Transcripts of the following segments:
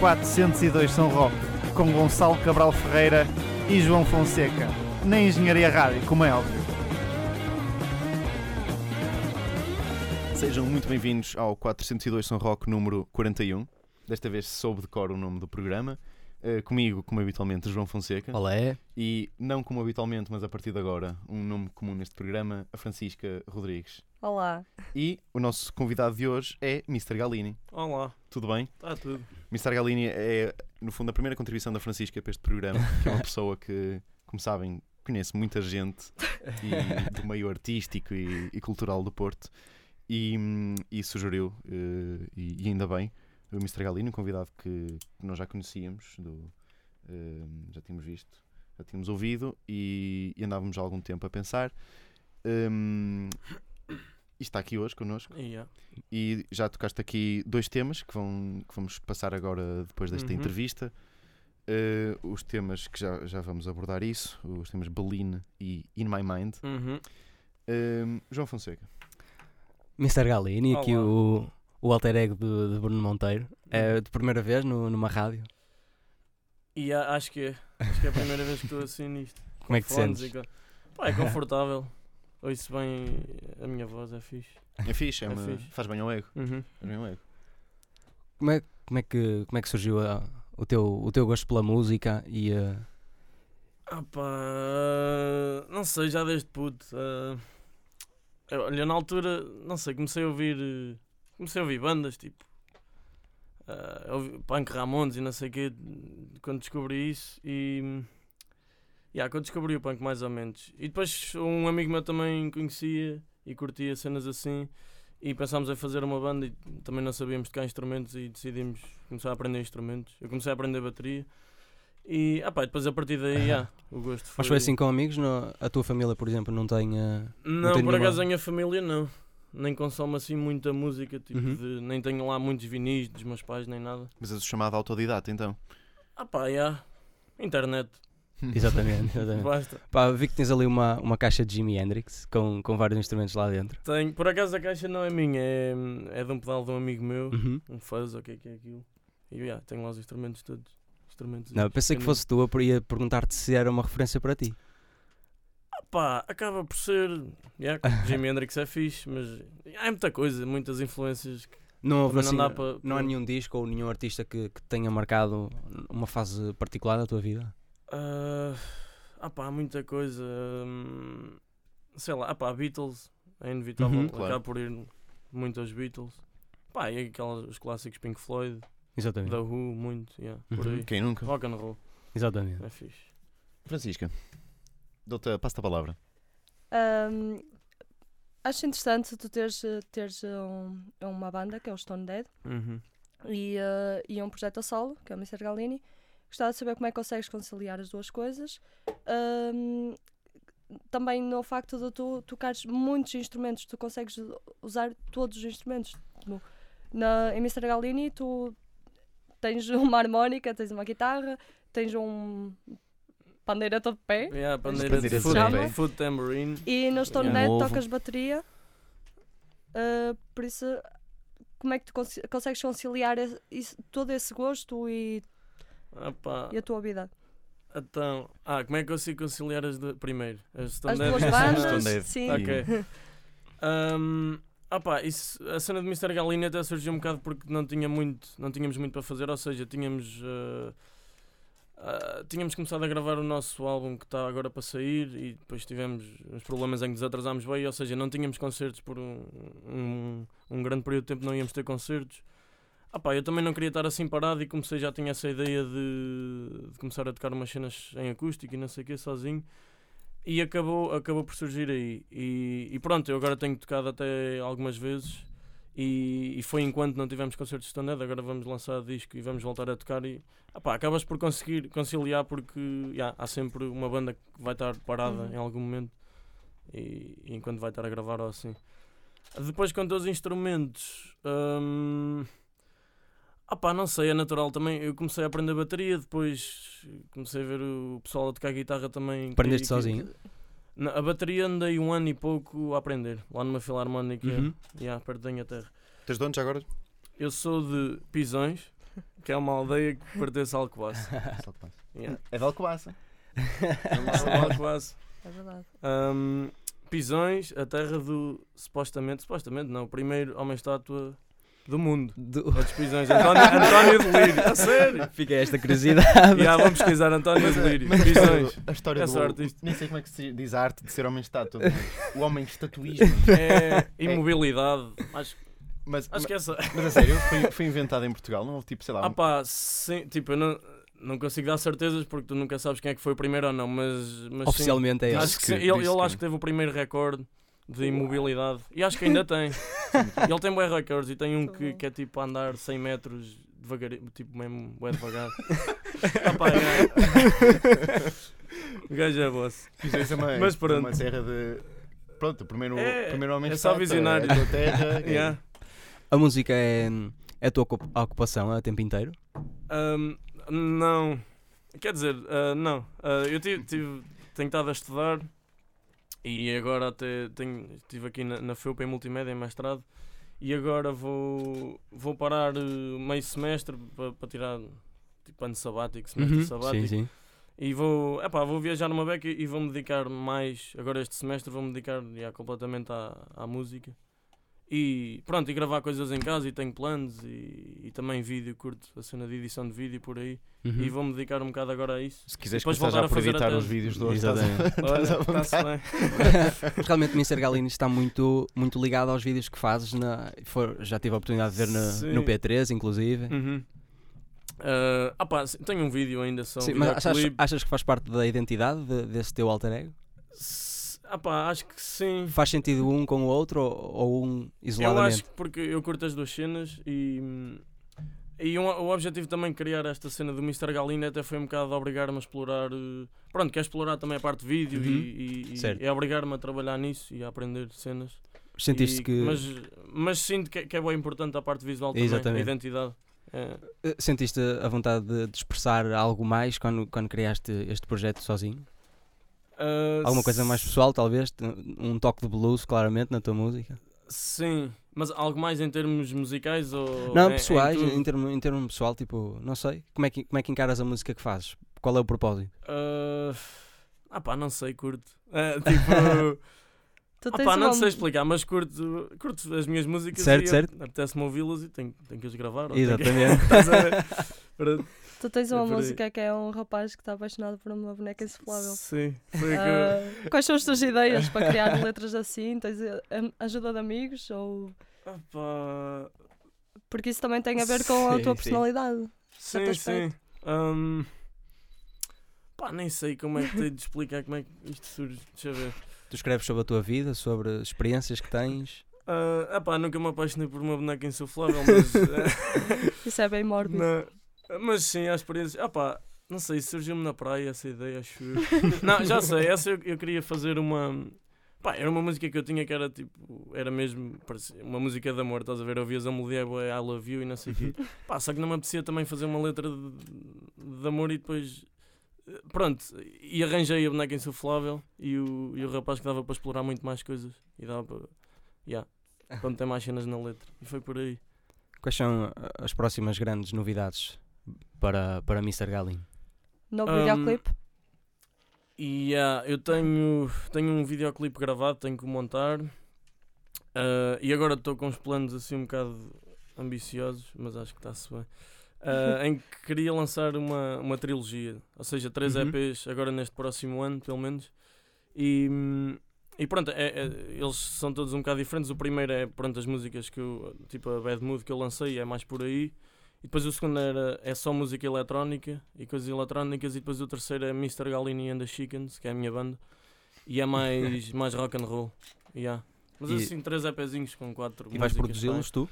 402 São Roque, com Gonçalo Cabral Ferreira e João Fonseca, na Engenharia Rádio, como é óbvio. Sejam muito bem-vindos ao 402 São Roque número 41. Desta vez soube de cor o nome do programa. Uh, comigo, como habitualmente, João Fonseca. Olé. E não como habitualmente, mas a partir de agora, um nome comum neste programa, a Francisca Rodrigues. Olá. E o nosso convidado de hoje é Mr. Galini. Olá. Tudo bem? Está tudo. Mr. Galini é, no fundo, a primeira contribuição da Francisca para este programa, que é uma pessoa que, como sabem, conhece muita gente e, do meio artístico e, e cultural do Porto e, e sugeriu, uh, e, e, ainda bem, o Mr. Galino, um convidado que, que nós já conhecíamos, do, uh, já tínhamos visto, já tínhamos ouvido e, e, andávamos há algum tempo a pensar. Um, e está aqui hoje connosco. Yeah. E já tocaste aqui dois temas que, vão, que vamos passar agora depois desta uhum. entrevista. Uh, os temas que já, já vamos abordar isso, os temas Berlin e In My Mind. Uhum. Uh, João Fonseca. Mr. Galini, aqui o, o alter ego de, de Bruno Monteiro. É uhum. de primeira vez no, numa rádio. E acho que é. Acho que é a primeira vez que estou assim nisto. Como é que te sentes? Pá, é confortável. Ouço bem a minha voz, é fixe. É fixe, é, é uma... fixe. faz bem ao ego. Uhum. Faz bem ao ego. Como é, como é, que, como é que surgiu a, o, teu, o teu gosto pela música e a. Ah pá, não sei, já desde puto. Uh, Olha, na altura, não sei, comecei a ouvir. Comecei a ouvir bandas tipo. Uh, Punk Ramones e não sei o quê. Quando descobri isso e. Yeah, quando descobri o punk, mais ou menos. E depois um amigo meu também conhecia e curtia cenas assim. E pensámos em fazer uma banda e também não sabíamos tocar instrumentos e decidimos começar a aprender instrumentos. Eu comecei a aprender bateria e ah pá, depois a partir daí, yeah, o gosto foi... Mas foi assim com amigos? No, a tua família, por exemplo, não tem. Uh, não, não tem por acaso a minha família não. Nem consome assim muita música, tipo uhum. de, nem tenho lá muitos vinis dos meus pais, nem nada. Mas és o chamado autodidata então? Ah pá, yeah. internet. exatamente, exatamente. Basta. Pá, vi que tens ali uma, uma caixa de Jimi Hendrix com, com vários instrumentos lá dentro. Tenho, por acaso a caixa não é minha, é, é de um pedal de um amigo meu, uhum. um fuzz, o que é que é aquilo. E yeah, tenho lá os instrumentos todos instrumentos. Não, pensei que fosse tu, eu ia perguntar-te se era uma referência para ti. Pá, acaba por ser. Yeah, Jimi Hendrix é fixe, mas há muita coisa, muitas influências que. Não, houve, assim, não, dá para, não há nenhum disco ou nenhum artista que, que tenha marcado uma fase particular da tua vida? Uh, ah pá, há muita coisa. Hum, sei lá, ah pá, Beatles é inevitável, uhum, acaba claro. por ir muito aos Beatles. Pá, e aquelas, os clássicos Pink Floyd. Exatamente. Da Who, muito, yeah, por Uhum. aí. Quem nunca? Rock and roll, Exatamente. é fixe. Francisca, dou-te, passo-te a palavra. Ahm, acho interessante tu teres, teres um- uma banda, que é o Stone Dead, Uhum. e, eh, e um projeto a solo, que é o Mr. Galini. Gostava de saber como é que consegues conciliar as duas coisas. Ahm, também no facto de tu tocares muitos instrumentos, tu consegues usar todos os instrumentos. No, na, em Mr. Galini, tu tens uma harmónica, tens uma guitarra, tens um pandeireta de pé. Yeah, pandeira Pandeira de foot, chama. foot tambourine. E no Stone Yeah. Dead ovo. tocas bateria. Ah, por isso, como é que tu consi- consegues conciliar isso- todo esse gosto e, e a tua vida? Então, ah, como é que eu consigo conciliar as duas? Primeiro, as Stone As Dead duas e as bandas, sim. Ok. Um, pá, isso, a cena de Mr. Galini até surgiu um bocado porque não, tinha muito, não tínhamos muito para fazer, ou seja, tínhamos, uh, uh, tínhamos começado a gravar o nosso álbum que está agora para sair e depois tivemos uns problemas em que nos atrasámos bem, ou seja, não tínhamos concertos por um, um, um grande período de tempo, não íamos ter concertos. Ah pá, eu também não queria estar assim parado e comecei, já tinha essa ideia de, de começar a tocar umas cenas em acústico e não sei o que, sozinho. E acabou, acabou por surgir aí. E, e pronto, eu agora tenho tocado até algumas vezes. E, e foi enquanto não tivemos concertos de stand agora vamos lançar disco e vamos voltar a tocar. E acabas por conseguir conciliar porque yeah, há sempre uma banda que vai estar parada Uhum. em algum momento. E, e enquanto vai estar a gravar ou assim. Depois, quanto aos instrumentos, hum, não sei, é natural também. Eu comecei a aprender bateria, depois comecei a ver o pessoal a tocar guitarra também. Aprendeste que- sozinho? Na- a bateria andei um ano e pouco a aprender, lá numa filarmónica, Uhum. yeah, perto da Inglaterra. Tens donos agora? Eu sou de Pisões, que é uma aldeia que pertence a Alcobaça. Yeah. É de Alcobaça. É uma Alcobaça. É verdade. Ahm, Pisões, a terra do. Supostamente, supostamente não, o primeiro homem-estátua do mundo. Do- É dos Pisões. António, António de Lírio. A sério? Fica esta curiosidade. Já, vamos pesquisar António de Lírio. Mas a Pisões. história, a história Essa do. artista. Nem sei como é que se diz a arte de ser homem estátua. O homem estatuísmo. É imobilidade. Acho, Mas, acho que essa. mas a sério, foi, foi inventado em Portugal, não houve tipo, sei lá. Ah pá, sim, tipo, eu não, não consigo dar certezas porque tu nunca sabes quem é que foi o primeiro ou não, mas. mas sim. Oficialmente é Acho esse. que que sim. Ele, ele que- acho que teve o primeiro recorde de imobilidade. E acho que ainda tem. Ele tem bons recordes e tem um que, que é tipo andar 100 metros devagarinho, tipo mesmo bué devagar. pá, é. O gajo é boss. Uma, Mas pronto. uma serra de. Pronto, o primeiro, É, primeiro homem é só visionário. É terra. é- Yeah. A música é, é a tua ocup- ocupação a tempo inteiro? Ahm, não. Quer dizer, ah, não. Ah, eu tive, tive, tenho estado a estudar e agora até tenho, estive aqui na, na FEUP em multimédia, em mestrado, e agora vou, vou parar eh, meio semestre para tirar tipo ano sabático, semestre Uhum, sabático. Sim, sim. E vou, epá, vou viajar numa beca e vou-me dedicar mais, agora este semestre vou-me dedicar já, completamente à, à música. E pronto, e gravar coisas em casa e tenho planos e, e também vídeo, curto a cena de edição de vídeo por aí. Uhum. E vou-me dedicar um bocado agora a isso. Se quiseres Depois já voltar por a fazer até- os vídeos de hoje, estás a- Exatamente. Olha, realmente o Mr. Galini está muito, muito ligado aos vídeos que fazes. Na, for- já tive a oportunidade de ver Sim. no P3, inclusive. Uhum. Ah, ah pá, sim, tenho um vídeo ainda só. Um Sim, mas achas, achas que faz parte da identidade de- desse teu alter ego? Ah pá, acho que sim. Faz sentido um com o outro ou, ou um Eu isoladamente? acho que porque eu curto as duas cenas e, e um- o objetivo também de criar esta cena do Mr. Galina até foi um bocado de obrigar-me a explorar. eh, Pronto, quer explorar também a parte de vídeo Uhum. e, e- e é obrigar-me a trabalhar nisso e a aprender cenas. Sentiste E- que, Mas, mas sinto que, é- que é bem importante a parte visual também, Exatamente. a identidade. É. eh, sentiste a vontade de, de expressar algo mais quando, quando criaste este projeto sozinho? Ah, Alguma coisa mais pessoal, talvez? Um toque de blues, claramente, na tua música? Sim, mas algo mais em termos musicais ou. Não, em- em pessoais, tudo? em, termo, em termo pessoal, tipo, não sei. Como é, que, como é que encaras a música que fazes? Qual é o propósito? Ah, ah pá, não sei, curto. Ah, tipo. Tu Ah tens pá, não uma- te sei explicar, mas curto, curto as minhas músicas Certo, e certo. apetece-me ouvi-las e tenho, tenho que as gravar. que- Exatamente. A? Pronto. Tu tens É uma música que é um rapaz que está apaixonado por uma boneca insuflável. Sim, foi que. Ah, quais são as tuas ideias para criar letras assim? Tens eh, ajuda de amigos? Ou... Ah pá, Porque isso também tem a ver com a Sim, tua sim. personalidade. sim, sim. Ahm, pá, nem sei como é que tenho de explicar como é que isto surge. Deixa eu ver. Tu escreves sobre a tua vida, sobre experiências que tens. Ah, ah pá, nunca me apaixonei por uma boneca insuflável, mas. eh, Isso é bem mórbido. Não, mas sim, a experiência. Ah pá, não sei, surgiu-me na praia essa ideia, acho eu. Não, já sei, essa eu, eu queria fazer uma. Pá, era uma música que eu tinha que era tipo. Era mesmo. parecia uma música de amor, estás a ver? Ouvias a melodia, bué, I love you e não sei o quê. Pá, só que não me apetecia também fazer uma letra de, de amor e depois. Pronto, e arranjei a boneca insuflável e o, e o rapaz que dava para explorar muito mais coisas. E dava para. Yeah, para meter mais cenas na letra. E foi por aí. Quais são uh, as próximas grandes novidades para, para Mr. Galin? No Um, videoclipe? E ah, eu tenho, tenho um videoclipe gravado, tenho que montar. Ah, e agora estou com uns planos assim um bocado ambiciosos, mas acho que está-se bem. Ah, em que queria lançar uma, uma trilogia, ou seja, três Uhum. EPs agora neste próximo ano, pelo menos. E, e pronto, é- é- eles são todos um bocado diferentes. O primeiro é pronto, as músicas que eu, tipo a Bad Mood que eu lancei, é mais por aí. E depois o segundo era, é só música eletrónica e coisas eletrónicas. E depois o terceiro é Mr. Galini and the Chickens, que é a minha banda. E é mais, mais rock and roll. Yeah. Mas E- assim, três EPzinhos com quatro E vais produzi-los tu?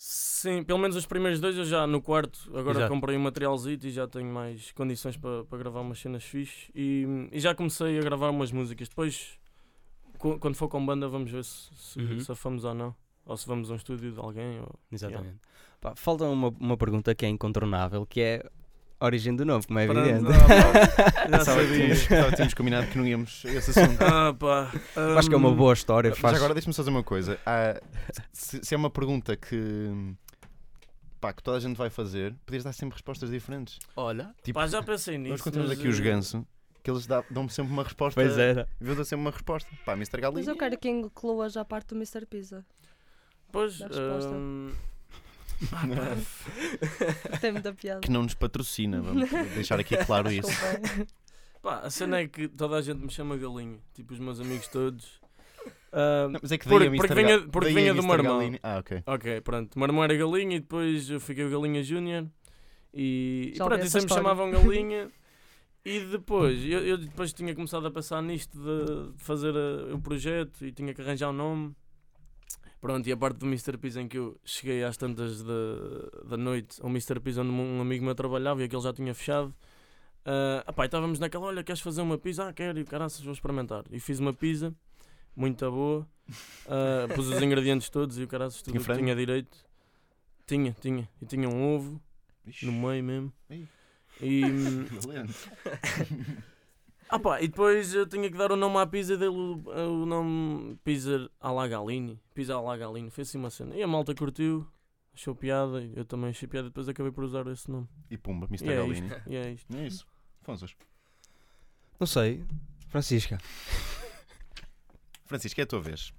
Sim, pelo menos os primeiros dois eu já no quarto. Agora Exato. comprei um materialzito e já tenho mais condições para para gravar umas cenas fixe. E, e já comecei a gravar umas músicas. Depois, co- quando for com banda, vamos ver se, se, Uhum. ou não. Ou se vamos a um estúdio de alguém. Ou... Exatamente. Pá, falta uma, uma pergunta que é incontornável, que é origem do nome, como é evidente. ah, já sabia. tínhamos, combinado que não íamos a esse assunto. Ah, pá. Acho que é uma hum, boa história. Mas Faz... agora deixa-me só dizer uma coisa. Há- se, se é uma pergunta que, pá, que toda a gente vai fazer, podias dar sempre respostas diferentes. Olha. Tipo, Pá, já pensei nisso. nós contamos aqui os eh, ganso, que eles dão-me sempre uma resposta. Pois era. Viu dar sempre uma resposta. Pá, Mr. Galini. Mas eu quero que inclua já a parte do Mr. Pizza. Pois, Da resposta. hum, Tem muita piada. Que não nos patrocina, vamos deixar aqui claro isso. Pá, a cena é que toda a gente me chama galinha. Tipo, os meus amigos todos. Ah, Não, mas é que Porque- daí a Mr. porque vinha- porque daí vinha a do Mr. meu irmão. Galini- Ah, ok. ok, pronto. O meu irmão era galinha e depois eu fiquei o Galinha Júnior. E, e Já ouvi pronto, e essa sempre me história. chamavam galinha. E depois, eu, eu depois tinha começado a pensar nisto de, de fazer eh, o projeto e tinha que arranjar um nome. Pronto, e a parte do Mr. Pizza em que eu cheguei às tantas da, da noite ao Mr. Pizza onde um amigo meu trabalhava e aquele já tinha fechado. Ah, apá, estávamos naquela, olha, queres fazer uma pizza? Ah, quero, e caraças, vou experimentar. E fiz uma pizza, muito boa. Ah, pus os ingredientes todos e o caraças tudo Tinha que tinha direito. Tinha, tinha. E tinha um ovo Ixi, no meio mesmo. Ih. E, hum. ah pá, e depois eu tinha que dar o nome à pizza dele, o, o nome Pizza alla Galini. Pizza alla Galini, foi assim uma cena. E a malta curtiu, achou piada, eu também achei piada, depois acabei por usar esse nome. E pumba, Mr. E é Galini. isto, e é isto. Não é isso. Fonsos. Não sei. Francisca. Francisco, é a tua vez.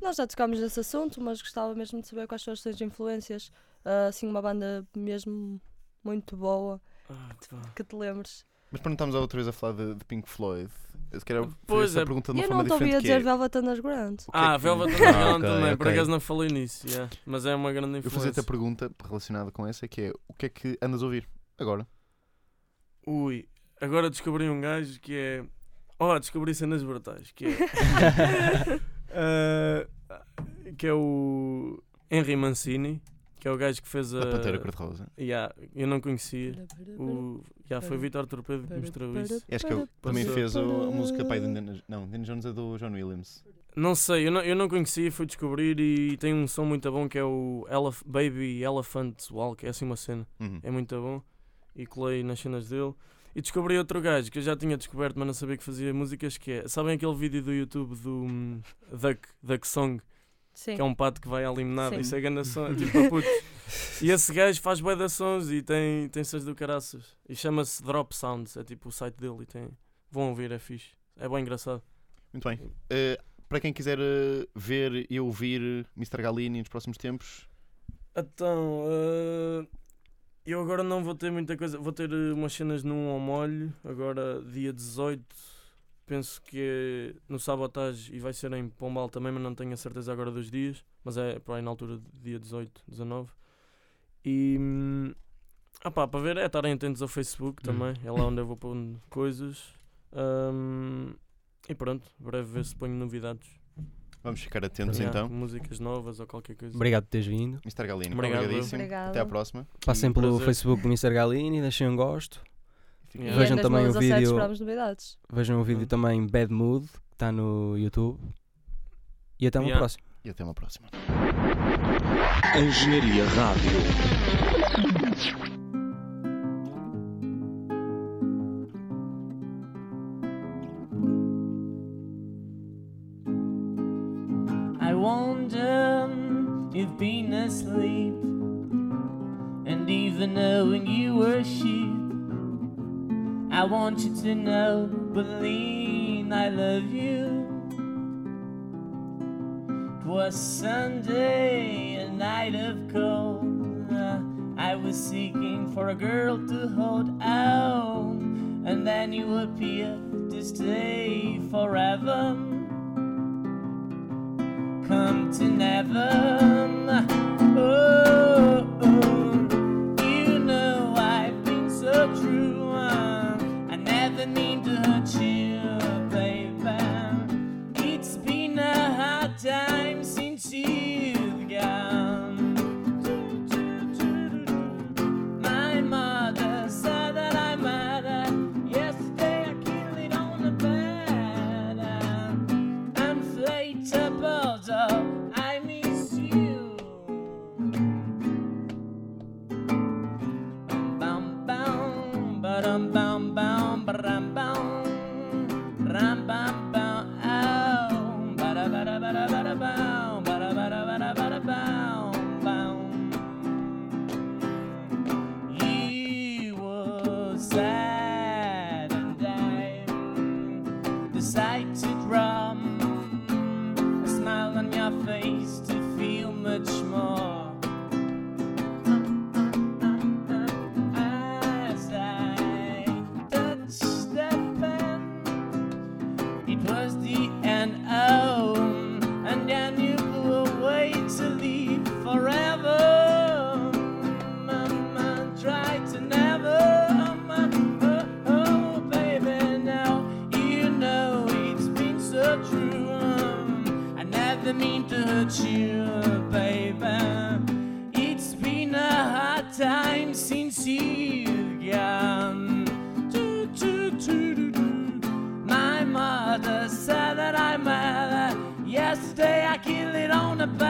Nós já tocámos nesse assunto, mas gostava mesmo de saber quais são as tuas influências. Ah, assim, uma banda mesmo muito boa, Ah, pá. que te lembres. Mas para não estarmos a outra vez a falar de, de Pink Floyd, eu quero fazer Pois essa é. pergunta de uma eu forma não diferente. que dizer é, Velvet Underground. é Ah, que- Velvet Ah, Underground ok, também, por ok. acaso não falei nisso, yeah. mas é uma grande Eu influência. fazer-te a pergunta relacionada com essa, que é o que é que andas a ouvir agora? Ui, agora descobri um gajo que é. Oh, descobri cenas brutais. Que é. Ah, que é o Henry Mancini, que é o gajo que fez a. A Pantera Cor-de-Rosa. Yeah, eu não conhecia. O, yeah, foi o Vitor Torpedo que mostrou isso. E acho que ele também fez o- a música pai de Indiana Não, Indiana Jones é do John Williams. Não sei, eu não, eu não conhecia, fui descobrir e tem um som muito bom que é o Elef Baby Elephant Walk, é assim uma cena. Uhum. É muito bom. E colei nas cenas dele. E descobri outro gajo que eu já tinha descoberto, mas não sabia que fazia músicas, que é... Sabem aquele vídeo do YouTube do hum, Duck, Duck Song? Sim. Que é um pato que vai à limonada. Sim. Isso é som, é tipo para putos. E esse gajo faz bué de sons e tem, tem sons do caraças. E chama-se Drop Sounds, é tipo o site dele e tem... Vão ouvir, é fixe. É bem engraçado. Muito bem. Eh, para quem quiser eh, ver e ouvir Mr. Galini nos próximos tempos, Então, eh, eu agora não vou ter muita coisa. Vou ter umas cenas num ao molho, agora dia 18. Penso que é no Sabotage e vai ser em Pombal também, mas não tenho a certeza agora dos dias. Mas é para aí na altura de dia 18, 19. E. hum, Ah pá, para ver é estarem atentos ao Facebook Hum. também, é lá onde eu vou pondo coisas. Ahm, e pronto, breve ver se ponho novidades. vamos ficar atentos Yeah, então. Músicas novas ou qualquer coisa. Obrigado por teres vindo. Mr. Galini, Obrigado, obrigadíssimo. Obrigada. Até à próxima. Passem Um pelo prazer. Facebook do Mr. Galini, deixem um gosto. Yeah. Vejam e também o 2017 vídeo-. Vejam o vídeo Hum. também Bad Mood, que está no YouTube. E até uma Yeah. próxima. E até uma próxima. Engenharia Rádio. Want you to know, Pauline, I love you. It was Sunday, a night of cold. Uh, I was seeking for a girl to hold out, and then you appeared to stay forever come to never. excited to drum. A smile on your face to feel much more. On a.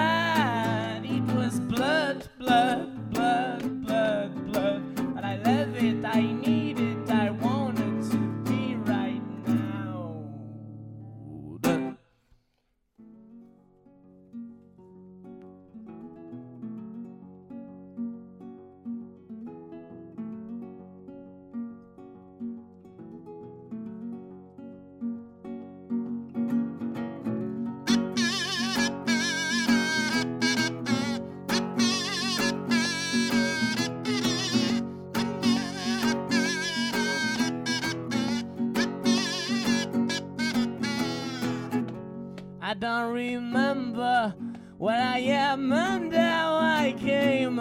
don't remember where I am and how I came.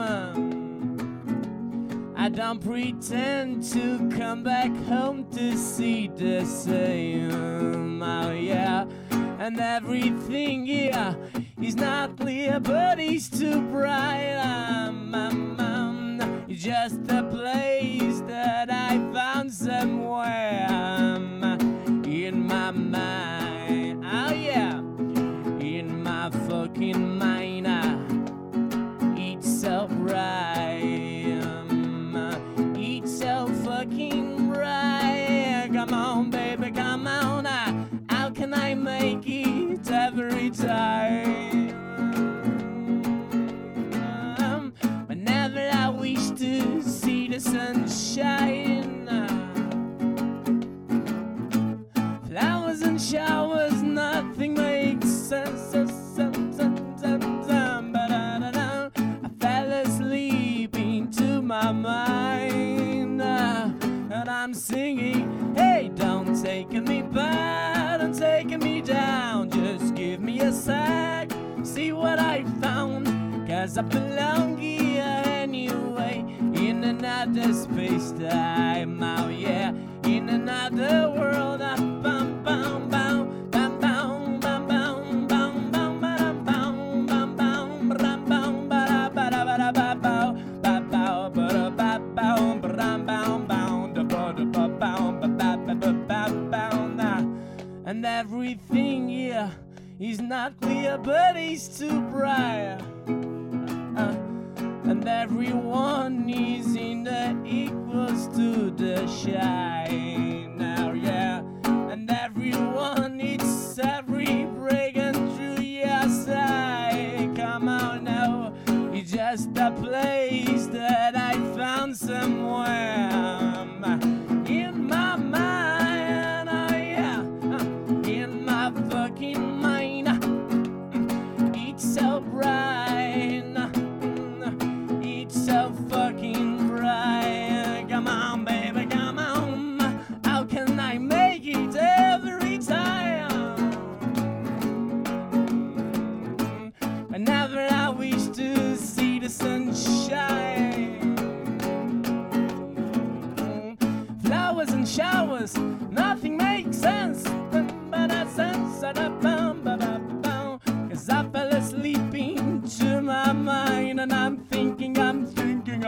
I don't pretend to come back home to see the same. Oh, yeah, and everything yeah, is not clear, but it's too bright. Um, um, it's just a place sunshine. Flowers and showers, nothing makes sense. I fell asleep into my mind, and I'm singing. Hey, don't take me back, don't take me down. Just give me a sec, see what I found. Cause I belong another space time now, yeah. In another world, I bum bum bum. And everything here yeah, is not clear, but it's too bright.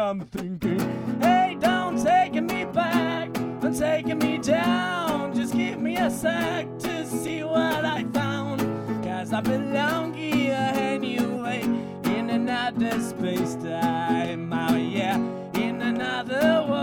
I'm thinking. Hey, don't take me back, don't take me down. Just give me a sec to see what I found. Cause I belong here anyway, in another space time. Oh, yeah, in another world.